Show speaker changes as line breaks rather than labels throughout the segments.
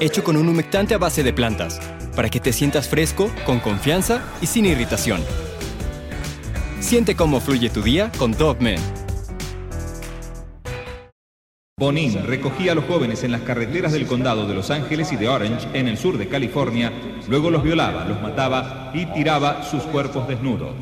hecho con un humectante a base de plantas, para que te sientas fresco, con confianza y sin irritación. Siente cómo fluye tu día con Dove
Bonin recogía a los jóvenes en las carreteras del condado de Los Ángeles y de Orange, en el sur de California, luego los violaba, los mataba y tiraba sus cuerpos desnudos.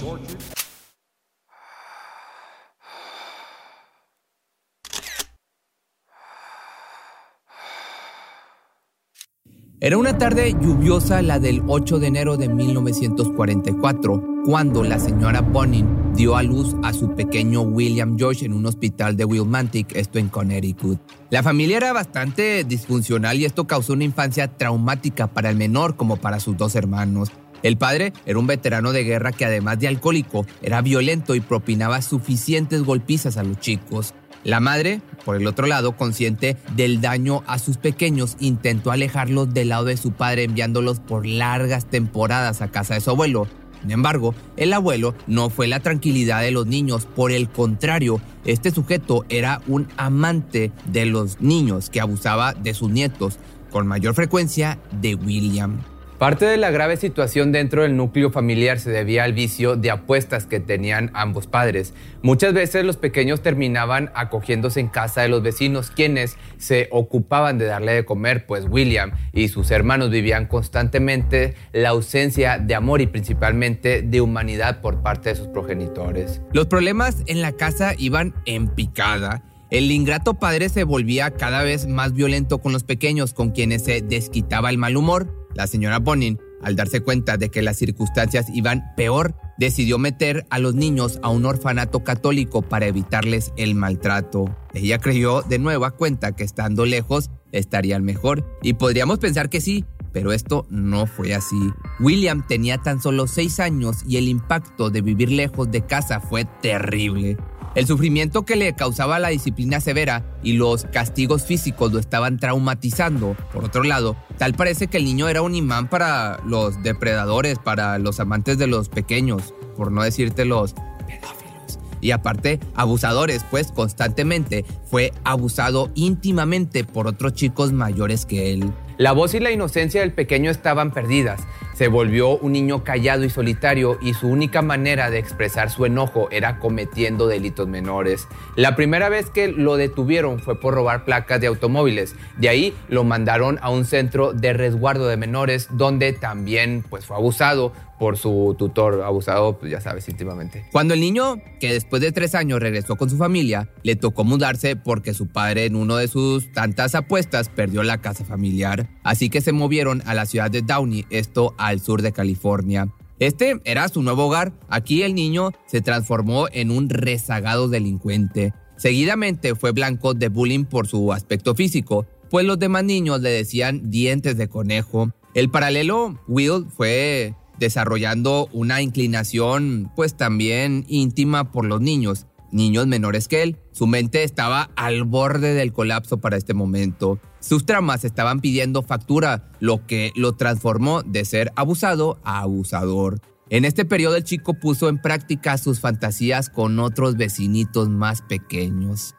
Era una tarde lluviosa la del 8 de enero de 1944, cuando la señora Bonin dio a luz a su pequeño William George en un hospital de Wilmantic, esto en Connecticut. La familia era bastante disfuncional y esto causó una infancia traumática para el menor como para sus dos hermanos. El padre era un veterano de guerra que además de alcohólico era violento y propinaba suficientes golpizas a los chicos. La madre, por el otro lado, consciente del daño a sus pequeños, intentó alejarlos del lado de su padre enviándolos por largas temporadas a casa de su abuelo. Sin embargo, el abuelo no fue la tranquilidad de los niños, por el contrario, este sujeto era un amante de los niños que abusaba de sus nietos, con mayor frecuencia de William. Parte de la grave situación dentro del núcleo familiar se debía al vicio de apuestas que tenían ambos padres. Muchas veces los pequeños terminaban acogiéndose en casa de los vecinos, quienes se ocupaban de darle de comer, pues William y sus hermanos vivían constantemente la ausencia de amor y principalmente de humanidad por parte de sus progenitores. Los problemas en la casa iban en picada. El ingrato padre se volvía cada vez más violento con los pequeños, con quienes se desquitaba el mal humor la señora Bonin, al darse cuenta de que las circunstancias iban peor, decidió meter a los niños a un orfanato católico para evitarles el maltrato. Ella creyó de nueva cuenta que estando lejos estarían mejor, y podríamos pensar que sí, pero esto no fue así. William tenía tan solo seis años y el impacto de vivir lejos de casa fue terrible. El sufrimiento que le causaba la disciplina severa y los castigos físicos lo estaban traumatizando. Por otro lado, tal parece que el niño era un imán para los depredadores, para los amantes de los pequeños, por no decirte los pedófilos. Y aparte, abusadores, pues constantemente fue abusado íntimamente por otros chicos mayores que él. La voz y la inocencia del pequeño estaban perdidas. Se volvió un niño callado y solitario y su única manera de expresar su enojo era cometiendo delitos menores. La primera vez que lo detuvieron fue por robar placas de automóviles. De ahí lo mandaron a un centro de resguardo de menores donde también pues, fue abusado por su tutor, abusado, pues ya sabes, íntimamente. Cuando el niño, que después de tres años regresó con su familia, le tocó mudarse porque su padre en uno de sus tantas apuestas perdió la casa familiar. Así que se movieron a la ciudad de Downey, esto al sur de California. Este era su nuevo hogar. Aquí el niño se transformó en un rezagado delincuente. Seguidamente fue blanco de bullying por su aspecto físico, pues los demás niños le decían dientes de conejo. El paralelo Will fue desarrollando una inclinación pues también íntima por los niños, niños menores que él. Su mente estaba al borde del colapso para este momento. Sus tramas estaban pidiendo factura, lo que lo transformó de ser abusado a abusador. En este periodo el chico puso en práctica sus fantasías con otros vecinitos más pequeños.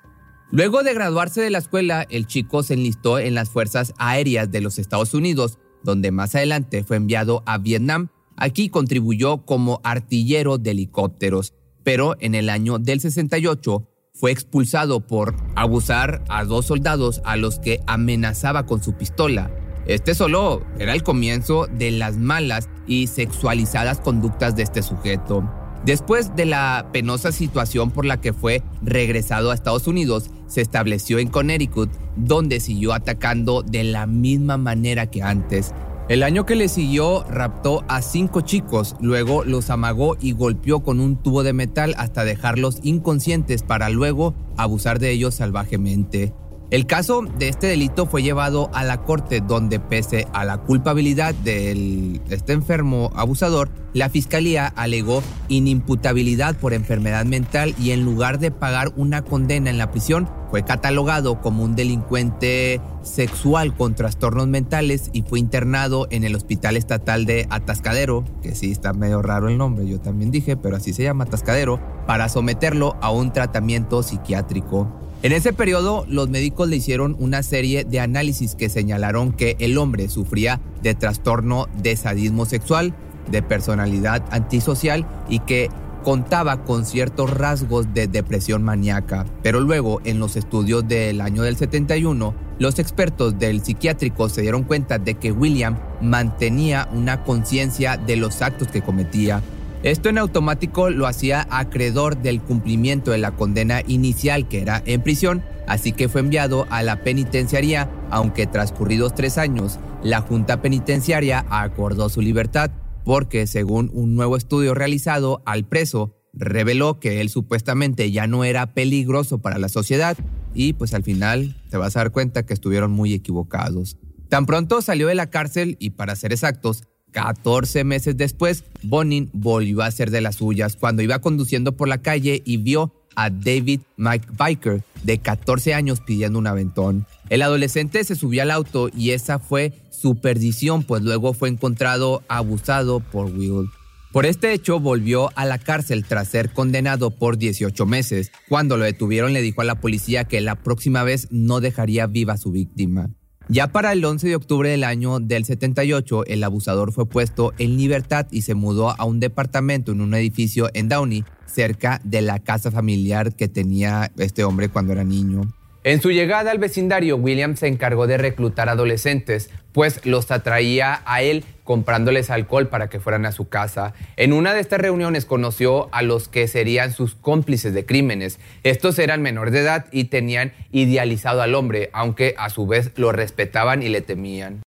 Luego de graduarse de la escuela, el chico se enlistó en las Fuerzas Aéreas de los Estados Unidos, donde más adelante fue enviado a Vietnam Aquí contribuyó como artillero de helicópteros, pero en el año del 68 fue expulsado por abusar a dos soldados a los que amenazaba con su pistola. Este solo era el comienzo de las malas y sexualizadas conductas de este sujeto. Después de la penosa situación por la que fue regresado a Estados Unidos, se estableció en Connecticut, donde siguió atacando de la misma manera que antes. El año que le siguió raptó a cinco chicos, luego los amagó y golpeó con un tubo de metal hasta dejarlos inconscientes para luego abusar de ellos salvajemente. El caso de este delito fue llevado a la corte donde pese a la culpabilidad de este enfermo abusador, la fiscalía alegó inimputabilidad por enfermedad mental y en lugar de pagar una condena en la prisión, fue catalogado como un delincuente sexual con trastornos mentales y fue internado en el Hospital Estatal de Atascadero, que sí está medio raro el nombre, yo también dije, pero así se llama Atascadero, para someterlo a un tratamiento psiquiátrico. En ese periodo, los médicos le hicieron una serie de análisis que señalaron que el hombre sufría de trastorno de sadismo sexual, de personalidad antisocial y que contaba con ciertos rasgos de depresión maníaca. Pero luego, en los estudios del año del 71, los expertos del psiquiátrico se dieron cuenta de que William mantenía una conciencia de los actos que cometía esto en automático lo hacía acreedor del cumplimiento de la condena inicial que era en prisión, así que fue enviado a la penitenciaría, aunque transcurridos tres años, la Junta Penitenciaria acordó su libertad, porque según un nuevo estudio realizado al preso, reveló que él supuestamente ya no era peligroso para la sociedad y pues al final te vas a dar cuenta que estuvieron muy equivocados. Tan pronto salió de la cárcel y para ser exactos, 14 meses después, Bonin volvió a ser de las suyas cuando iba conduciendo por la calle y vio a David Biker, de 14 años, pidiendo un aventón. El adolescente se subió al auto y esa fue su perdición, pues luego fue encontrado abusado por Will. Por este hecho volvió a la cárcel tras ser condenado por 18 meses. Cuando lo detuvieron le dijo a la policía que la próxima vez no dejaría viva a su víctima. Ya para el 11 de octubre del año del 78, el abusador fue puesto en libertad y se mudó a un departamento en un edificio en Downey, cerca de la casa familiar que tenía este hombre cuando era niño. En su llegada al vecindario, William se encargó de reclutar adolescentes, pues los atraía a él comprándoles alcohol para que fueran a su casa. En una de estas reuniones conoció a los que serían sus cómplices de crímenes. Estos eran menores de edad y tenían idealizado al hombre, aunque a su vez lo respetaban y le temían.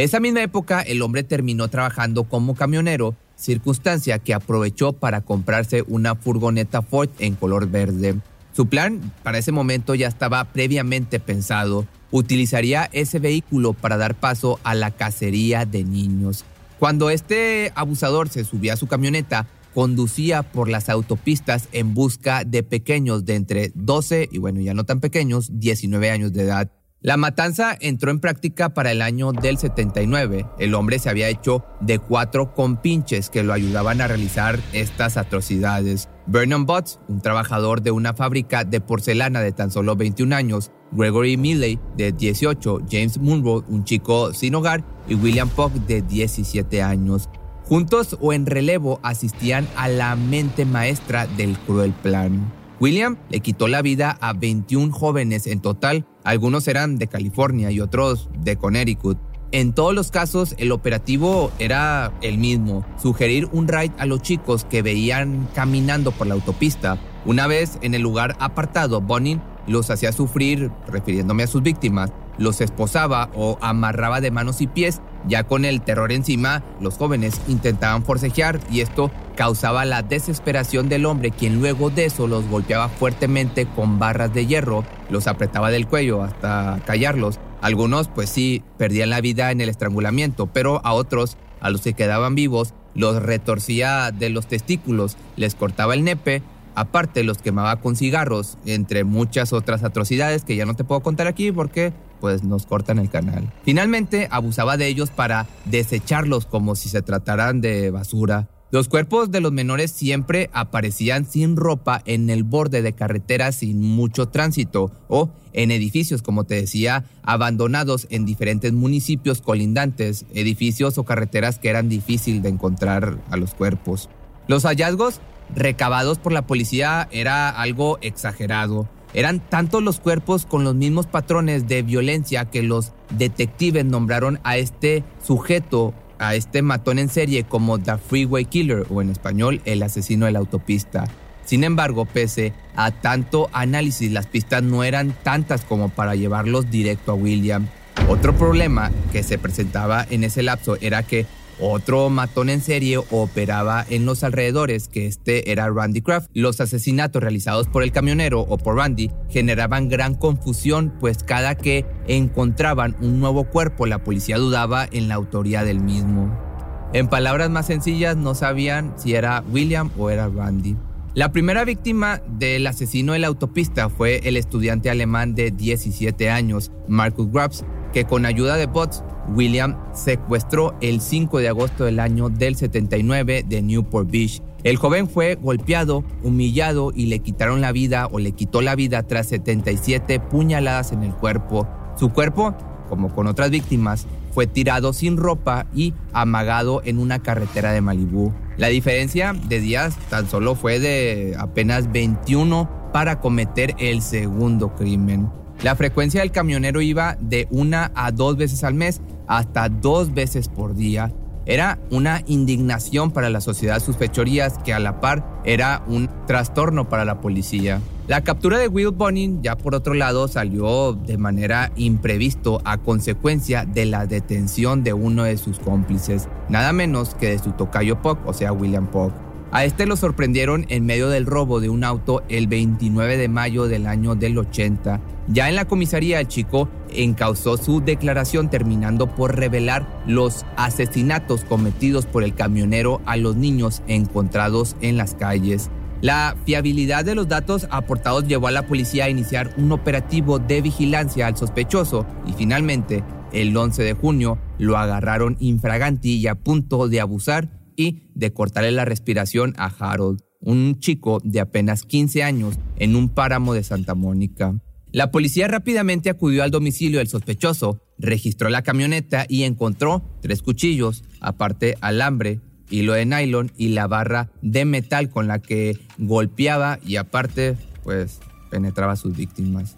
Esa misma época el hombre terminó trabajando como camionero, circunstancia que aprovechó para comprarse una furgoneta Ford en color verde. Su plan para ese momento ya estaba previamente pensado. Utilizaría ese vehículo para dar paso a la cacería de niños. Cuando este abusador se subía a su camioneta, conducía por las autopistas en busca de pequeños de entre 12 y bueno, ya no tan pequeños, 19 años de edad. La matanza entró en práctica para el año del 79. El hombre se había hecho de cuatro compinches que lo ayudaban a realizar estas atrocidades. Vernon Butts, un trabajador de una fábrica de porcelana de tan solo 21 años, Gregory Milley, de 18, James Munro, un chico sin hogar, y William Puck, de 17 años. Juntos o en relevo asistían a la mente maestra del cruel plan. William le quitó la vida a 21 jóvenes en total, algunos eran de California y otros de Connecticut. En todos los casos, el operativo era el mismo, sugerir un ride a los chicos que veían caminando por la autopista. Una vez en el lugar apartado, Bonin los hacía sufrir, refiriéndome a sus víctimas, los esposaba o amarraba de manos y pies. Ya con el terror encima, los jóvenes intentaban forcejear y esto causaba la desesperación del hombre, quien luego de eso los golpeaba fuertemente con barras de hierro, los apretaba del cuello hasta callarlos. Algunos, pues sí, perdían la vida en el estrangulamiento, pero a otros, a los que quedaban vivos, los retorcía de los testículos, les cortaba el nepe Aparte los quemaba con cigarros, entre muchas otras atrocidades que ya no te puedo contar aquí porque pues nos cortan el canal. Finalmente abusaba de ellos para desecharlos como si se trataran de basura. Los cuerpos de los menores siempre aparecían sin ropa en el borde de carreteras sin mucho tránsito o en edificios, como te decía, abandonados en diferentes municipios colindantes, edificios o carreteras que eran difícil de encontrar a los cuerpos. Los hallazgos recabados por la policía era algo exagerado. Eran tantos los cuerpos con los mismos patrones de violencia que los detectives nombraron a este sujeto a este matón en serie como The Freeway Killer o en español el asesino de la autopista. Sin embargo, pese a tanto análisis, las pistas no eran tantas como para llevarlos directo a William. Otro problema que se presentaba en ese lapso era que otro matón en serie operaba en los alrededores, que este era Randy Kraft. Los asesinatos realizados por el camionero o por Randy generaban gran confusión, pues cada que encontraban un nuevo cuerpo, la policía dudaba en la autoría del mismo. En palabras más sencillas, no sabían si era William o era Randy. La primera víctima del asesino de la autopista fue el estudiante alemán de 17 años, Marcus Grabs, que con ayuda de bots William secuestró el 5 de agosto del año del 79 de Newport Beach. El joven fue golpeado, humillado y le quitaron la vida o le quitó la vida tras 77 puñaladas en el cuerpo. Su cuerpo, como con otras víctimas, fue tirado sin ropa y amagado en una carretera de Malibú. La diferencia de días tan solo fue de apenas 21 para cometer el segundo crimen. La frecuencia del camionero iba de una a dos veces al mes hasta dos veces por día. Era una indignación para la sociedad sus fechorías que a la par era un trastorno para la policía. La captura de Will Bonin, ya por otro lado, salió de manera imprevisto a consecuencia de la detención de uno de sus cómplices, nada menos que de su tocayo Puck, o sea, William Puck. A este lo sorprendieron en medio del robo de un auto el 29 de mayo del año del 80. Ya en la comisaría el chico encausó su declaración terminando por revelar los asesinatos cometidos por el camionero a los niños encontrados en las calles. La fiabilidad de los datos aportados llevó a la policía a iniciar un operativo de vigilancia al sospechoso y finalmente, el 11 de junio, lo agarraron infraganti y a punto de abusar de cortarle la respiración a Harold, un chico de apenas 15 años, en un páramo de Santa Mónica. La policía rápidamente acudió al domicilio del sospechoso, registró la camioneta y encontró tres cuchillos, aparte alambre, hilo de nylon y la barra de metal con la que golpeaba y aparte, pues, penetraba a sus víctimas.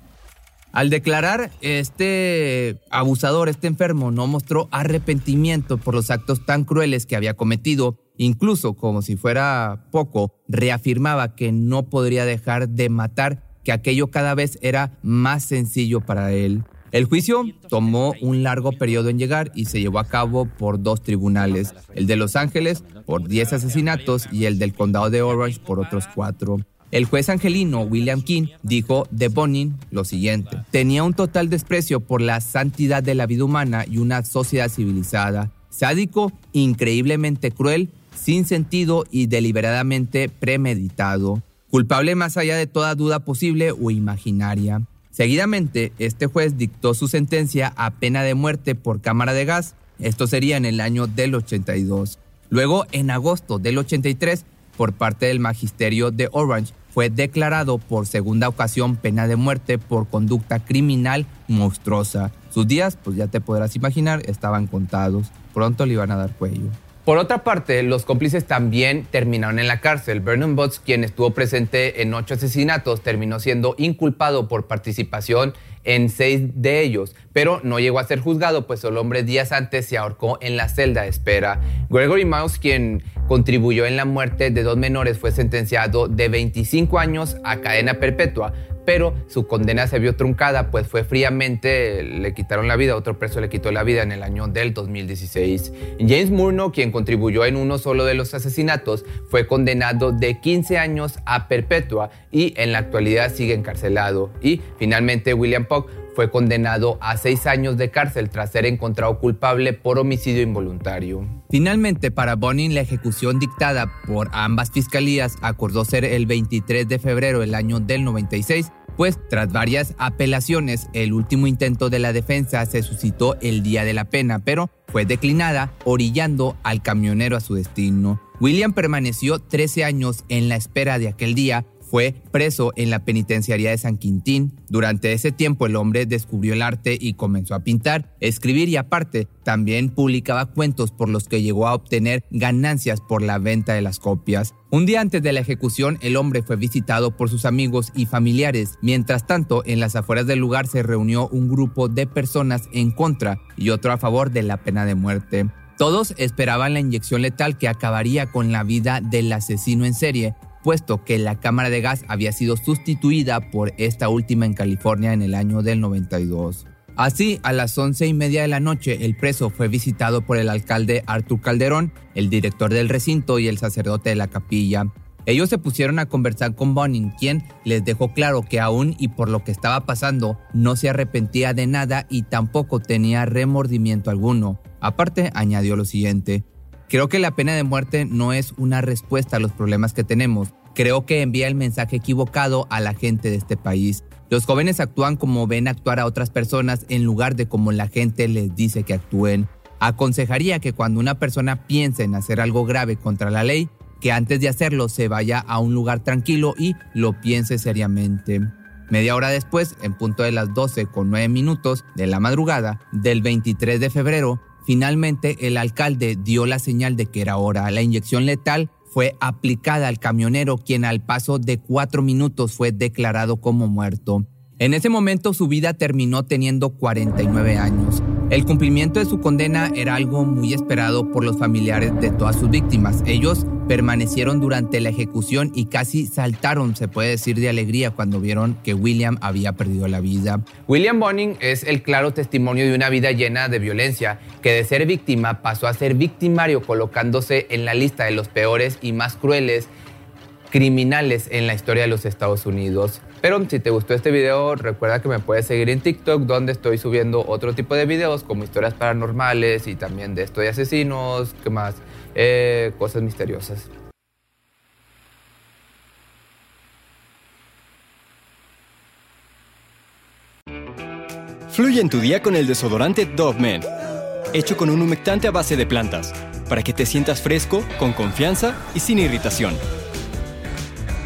Al declarar, este abusador, este enfermo, no mostró arrepentimiento por los actos tan crueles que había cometido. Incluso, como si fuera poco, reafirmaba que no podría dejar de matar, que aquello cada vez era más sencillo para él. El juicio tomó un largo periodo en llegar y se llevó a cabo por dos tribunales, el de Los Ángeles por 10 asesinatos y el del condado de Orange por otros cuatro. El juez angelino William King dijo de Bonin lo siguiente, tenía un total desprecio por la santidad de la vida humana y una sociedad civilizada, sádico, increíblemente cruel, sin sentido y deliberadamente premeditado, culpable más allá de toda duda posible o imaginaria. Seguidamente, este juez dictó su sentencia a pena de muerte por cámara de gas, esto sería en el año del 82. Luego, en agosto del 83, por parte del magisterio de Orange, fue declarado por segunda ocasión pena de muerte por conducta criminal monstruosa. Sus días, pues ya te podrás imaginar, estaban contados. Pronto le iban a dar cuello. Por otra parte, los cómplices también terminaron en la cárcel. Vernon Butts, quien estuvo presente en ocho asesinatos, terminó siendo inculpado por participación en seis de ellos, pero no llegó a ser juzgado, pues el hombre días antes se ahorcó en la celda de espera. Gregory Mouse, quien contribuyó en la muerte de dos menores, fue sentenciado de 25 años a cadena perpetua, pero su condena se vio truncada, pues fue fríamente, le quitaron la vida, otro preso le quitó la vida en el año del 2016. James Murno, quien contribuyó en uno solo de los asesinatos, fue condenado de 15 años a perpetua y en la actualidad sigue encarcelado. Y finalmente William Puck fue condenado a seis años de cárcel tras ser encontrado culpable por homicidio involuntario. Finalmente, para Bonin, la ejecución dictada por ambas fiscalías acordó ser el 23 de febrero del año del 96, pues tras varias apelaciones, el último intento de la defensa se suscitó el día de la pena, pero fue declinada, orillando al camionero a su destino. William permaneció 13 años en la espera de aquel día fue preso en la penitenciaría de San Quintín. Durante ese tiempo el hombre descubrió el arte y comenzó a pintar, escribir y aparte también publicaba cuentos por los que llegó a obtener ganancias por la venta de las copias. Un día antes de la ejecución el hombre fue visitado por sus amigos y familiares. Mientras tanto, en las afueras del lugar se reunió un grupo de personas en contra y otro a favor de la pena de muerte. Todos esperaban la inyección letal que acabaría con la vida del asesino en serie, puesto que la cámara de gas había sido sustituida por esta última en California en el año del 92. Así, a las once y media de la noche, el preso fue visitado por el alcalde Artur Calderón, el director del recinto y el sacerdote de la capilla. Ellos se pusieron a conversar con Bonin, quien les dejó claro que aún y por lo que estaba pasando, no se arrepentía de nada y tampoco tenía remordimiento alguno. Aparte, añadió lo siguiente, Creo que la pena de muerte no es una respuesta a los problemas que tenemos. Creo que envía el mensaje equivocado a la gente de este país. Los jóvenes actúan como ven actuar a otras personas en lugar de como la gente les dice que actúen. Aconsejaría que cuando una persona piense en hacer algo grave contra la ley, que antes de hacerlo se vaya a un lugar tranquilo y lo piense seriamente. Media hora después, en punto de las 12 con 9 minutos de la madrugada del 23 de febrero, Finalmente, el alcalde dio la señal de que era hora. La inyección letal fue aplicada al camionero, quien al paso de cuatro minutos fue declarado como muerto. En ese momento su vida terminó teniendo 49 años. El cumplimiento de su condena era algo muy esperado por los familiares de todas sus víctimas. Ellos permanecieron durante la ejecución y casi saltaron, se puede decir, de alegría cuando vieron que William había perdido la vida. William Bonin es el claro testimonio de una vida llena de violencia, que de ser víctima pasó a ser victimario colocándose en la lista de los peores y más crueles criminales en la historia de los Estados Unidos. Pero si te gustó este video, recuerda que me puedes seguir en TikTok, donde estoy subiendo otro tipo de videos como historias paranormales y también de esto de asesinos, ¿qué más? Eh, cosas misteriosas.
Fluye en tu día con el desodorante Dove Men, hecho con un humectante a base de plantas, para que te sientas fresco, con confianza y sin irritación.